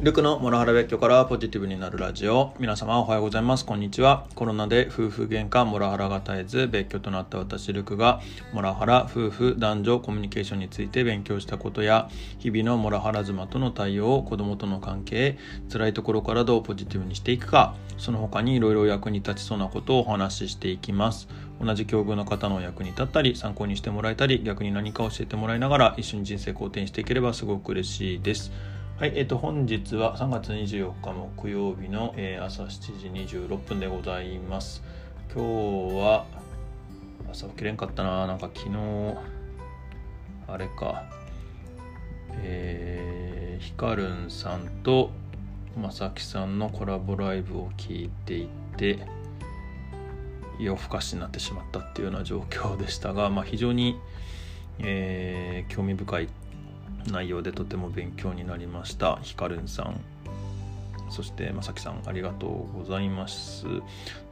ルクのモラハラ別居からポジティブになるラジオ。皆様おはようございます。こんにちは。コロナで夫婦喧嘩モラハラが絶えず別居となった私ルクがモラハラ夫婦男女コミュニケーションについて勉強したことや日々のモラハラ妻との対応子供との関係辛いところからどうポジティブにしていくかその他にいろいろ役に立ちそうなことをお話ししていきます。同じ境遇の方の役に立ったり参考にしてもらえたり逆に何か教えてもらいながら一緒に人生好転していければすごく嬉しいです。はい、えっ、と、本日は3月24日木曜日の、朝7時26分でございます。今日は、朝起きれんかったな、なんか昨日、あれか、えー、ヒカルンさんとまさきさんのコラボライブを聞いていて、夜更かしになってしまったっていうような状況でしたが、まあ、非常に、えー、興味深い内容でとても勉強になりました。ひかるんさん。そしてまさきさんありがとうございます。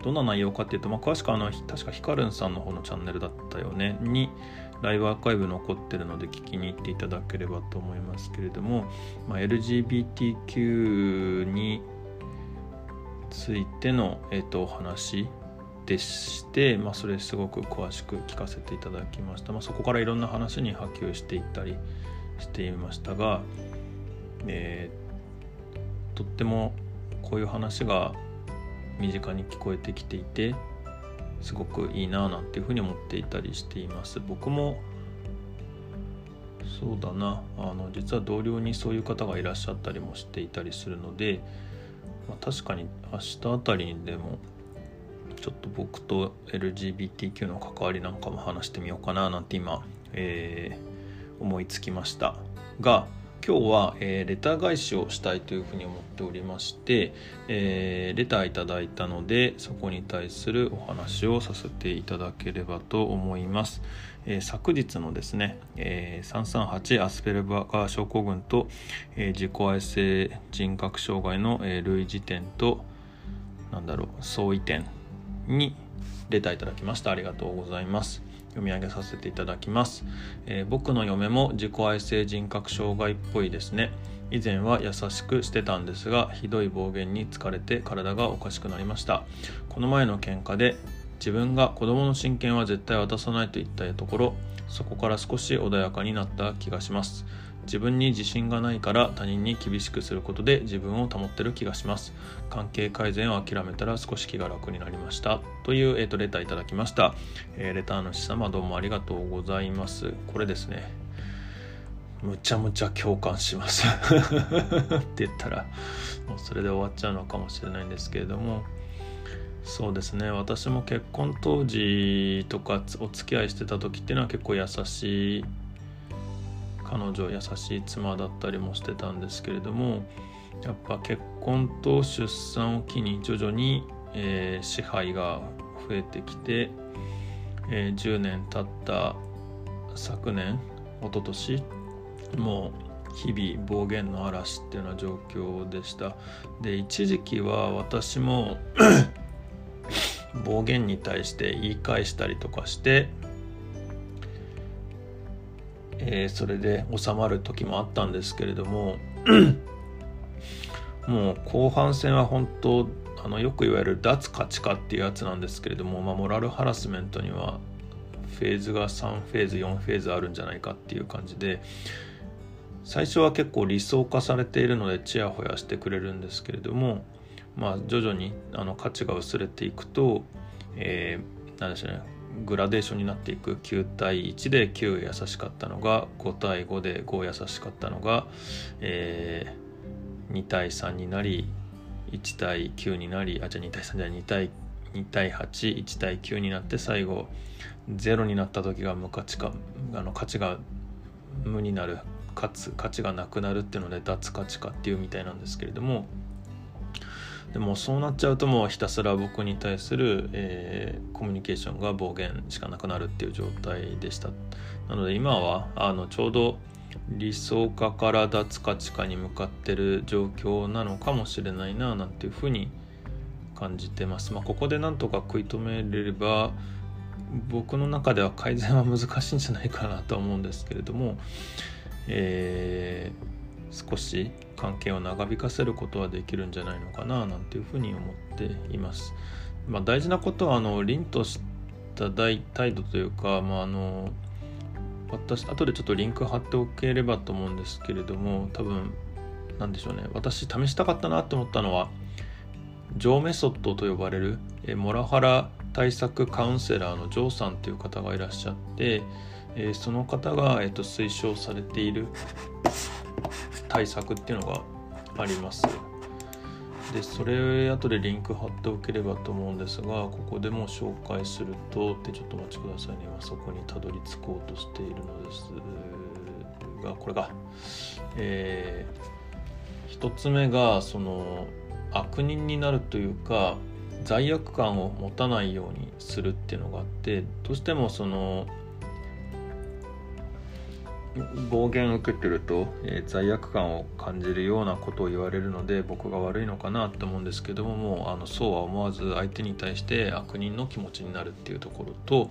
どんな内容かっていうと、まあ、詳しくあの確かひかるんさんの方のチャンネルだったよね。にライブアーカイブ残ってるので聞きに行っていただければと思いますけれども、まあ、LGBTQ についての、えーと、お話でして、まあ、それすごく詳しく聞かせていただきました、まあ、そこからいろんな話に波及していったりしていましたが、えー、とってもこういう話が身近に聞こえてきていてすごくいいななんていうふうに思っていたりしています。僕もそうだなあの実は同僚にそういう方がいらっしゃったりもしていたりするので、まあ、確かに明日あたりにでもちょっと僕と LGBTQ の関わりなんかも話してみようかななんて今、えー思いつきました。が今日は、えー、レター返しをしたいというふうに思っておりまして、えー、レターいただいたのでそこに対するお話をさせていただければと思います、えー、昨日のですね、え338アスペルバーガー症候群と、え自己愛性人格障害の、え類似点となんだろう相違点にレターいただきました。ありがとうございます。読み上げさせていただきます、えー、僕の嫁も自己愛性人格障害っぽいですね。以前は優しくしてたんですがひどい暴言に疲れて体がおかしくなりました。この前の喧嘩で自分が子供の親権は絶対渡さないと言ったところそこから少し穏やかになった気がします。自分に自信がないから他人に厳しくすることで自分を保ってる気がします。関係改善を諦めたら少し気が楽になりました。という、えーと、レターいただきました、えー、レターの主様どうもありがとうございます。これですね。むちゃむちゃ共感します。って言ったらもうそれで終わっちゃうのかもしれないんですけれども。そうですね。私も結婚当時とかお付き合いしてた時っていうのは結構優しい彼女優しい妻だったりもしてたんですけれどもやっぱ結婚と出産を機に徐々に、えー、支配が増えてきて、えー、10年経った昨年一昨年もう日々暴言の嵐っていうような状況でした。で一時期は私も 暴言に対して言い返したりとかしてえー、それで収まる時もあったんですけれども もう後半戦は本当あのよく言われる脱価値化っていうやつなんですけれども、まあ、モラルハラスメントにはフェーズが3フェーズ4フェーズあるんじゃないかっていう感じで最初は結構理想化されているのでちやほやしてくれるんですけれどもまあ徐々にあの価値が薄れていくと、えー、なんでしょうねグラデーションになっていく。9対1で9優しかったのが5対5で5優しかったのが、えー、2対3になり1対9になりあじゃあ2対3じゃ2対2対81対9になって最後0になった時が無価値かあの価値が無になるかつ価値がなくなるっていうので脱価値化っていうみたいなんですけれどもでもそうなっちゃうともうひたすら僕に対する、えー、コミュニケーションが暴言しかなくなるっていう状態でした。なので今はあのちょうど理想化から脱価値化に向かってる状況なのかもしれないななんていうふうに感じてます、まあ、ここでなんとか食い止めれれば僕の中では改善は難しいんじゃないかなとは思うんですけれども、えー少し関係を長引かせることはできるんじゃないのかななんていうふうに思っています。まあ、大事なことはあの凛とした態度というか、まあ、あの私後でちょっとリンク貼っておければと思うんですけれども多分何でしょうね私試したかったなと思ったのはジョーメソッドと呼ばれるえモラハラ対策カウンセラーのジョーさんという方がいらっしゃって、えその方が、えー、と推奨されている対策っていうのがあります。でそれ後でリンク貼っておければと思うんですがここでも紹介するとでちょっとお待ちくださいね今そこにたどり着こうとしているのですがこれがえー、1つ目がその悪人になるというか罪悪感を持たないようにするっていうのがあってどうしてもその暴言を受けてると、えー、罪悪感を感じるようなことを言われるので僕が悪いのかなと思うんですけどももうあのそうは思わず相手に対して悪人の気持ちになるっていうところと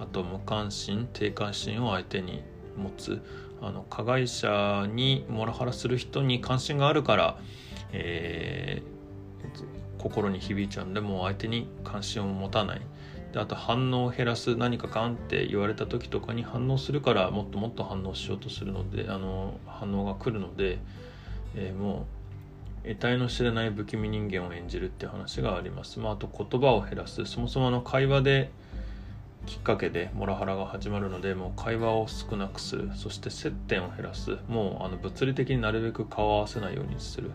あと無関心低関心を相手に持つあの加害者にモラハラする人に関心があるから、えー、心に響いちゃうんでもう相手に関心を持たない。であと反応を減らす何かガンって言われた時とかに反応するからもっともっと反応しようとするのであの反応が来るので、えー、もう得体の知れない不気味人間を演じるって話があります。まあ、あと言葉を減らす。そもそもの会話できっかけでモラハラが始まるのでもう会話を少なくする。そして接点を減らす。もうあの物理的になるべく顔を合わせないようにする。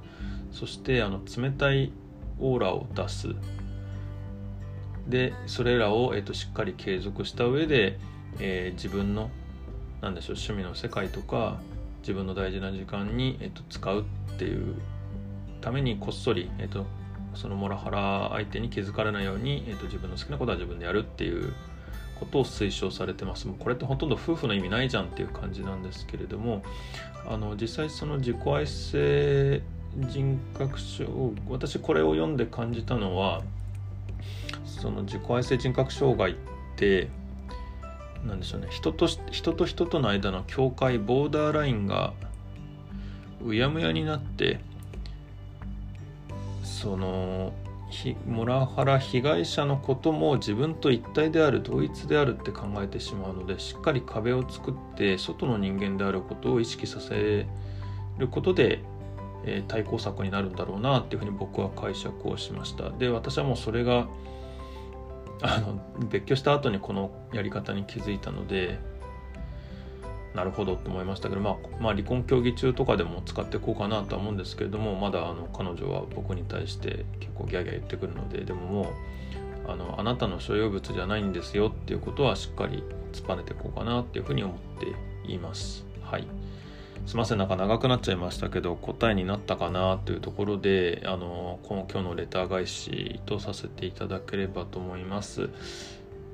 そしてあの冷たいオーラを出す。でそれらを、えーと、しっかり継続した上で、えー、自分のなんでしょう趣味の世界とか自分の大事な時間に、えーと、使うっていうためにこっそり、えーと、そのモラハラ相手に気づかれないように、えー、と自分の好きなことは自分でやるっていうことを推奨されてます。もうこれってほとんど夫婦の意味ないじゃんっていう感じなんですけれどもあの実際その自己愛性人格症私これを読んで感じたのはその自己愛性人格障害って何でしょうね。人と人と人との間の境界ボーダーラインがうやむやになってそのモラハラ被害者のことも自分と一体である同一であるって考えてしまうのでしっかり壁を作って外の人間であることを意識させることで、え、対抗策になるんだろうなっていうふうに僕は解釈をしましたで私はもうそれがあの別居した後にこのやり方に気づいたのでなるほどと思いましたけど、まあ、まあ離婚協議中とかでも使っていこうかなとは思うんですけれどもまだあの彼女は僕に対して結構ギャーギャー言ってくるのででももうあのあなたの所有物じゃないんですよっていうことはしっかり突っぱねていこうかなっていうふうに思っています。はいすいません。なんか長くなっちゃいましたけど答えになったかなというところであのこの今日のレター返しとさせていただければと思います。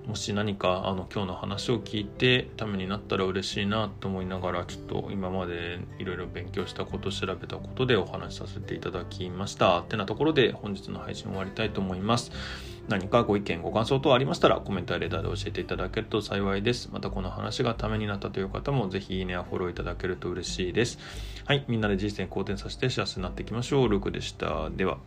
もし何かあの今日の話を聞いてためになったら嬉しいなと思いながらちょっと今までいろいろ勉強したこと調べたことでお話しさせていただきました。ってなところで本日の配信終わりたいと思います。何かご意見ご感想等ありましたらコメントやレターで教えていただけると幸いです。またこの話がためになったという方もぜひいいねやフォローいただけると嬉しいです。はいみんなで人生好転させて幸せになっていきましょう。ルークでした。では。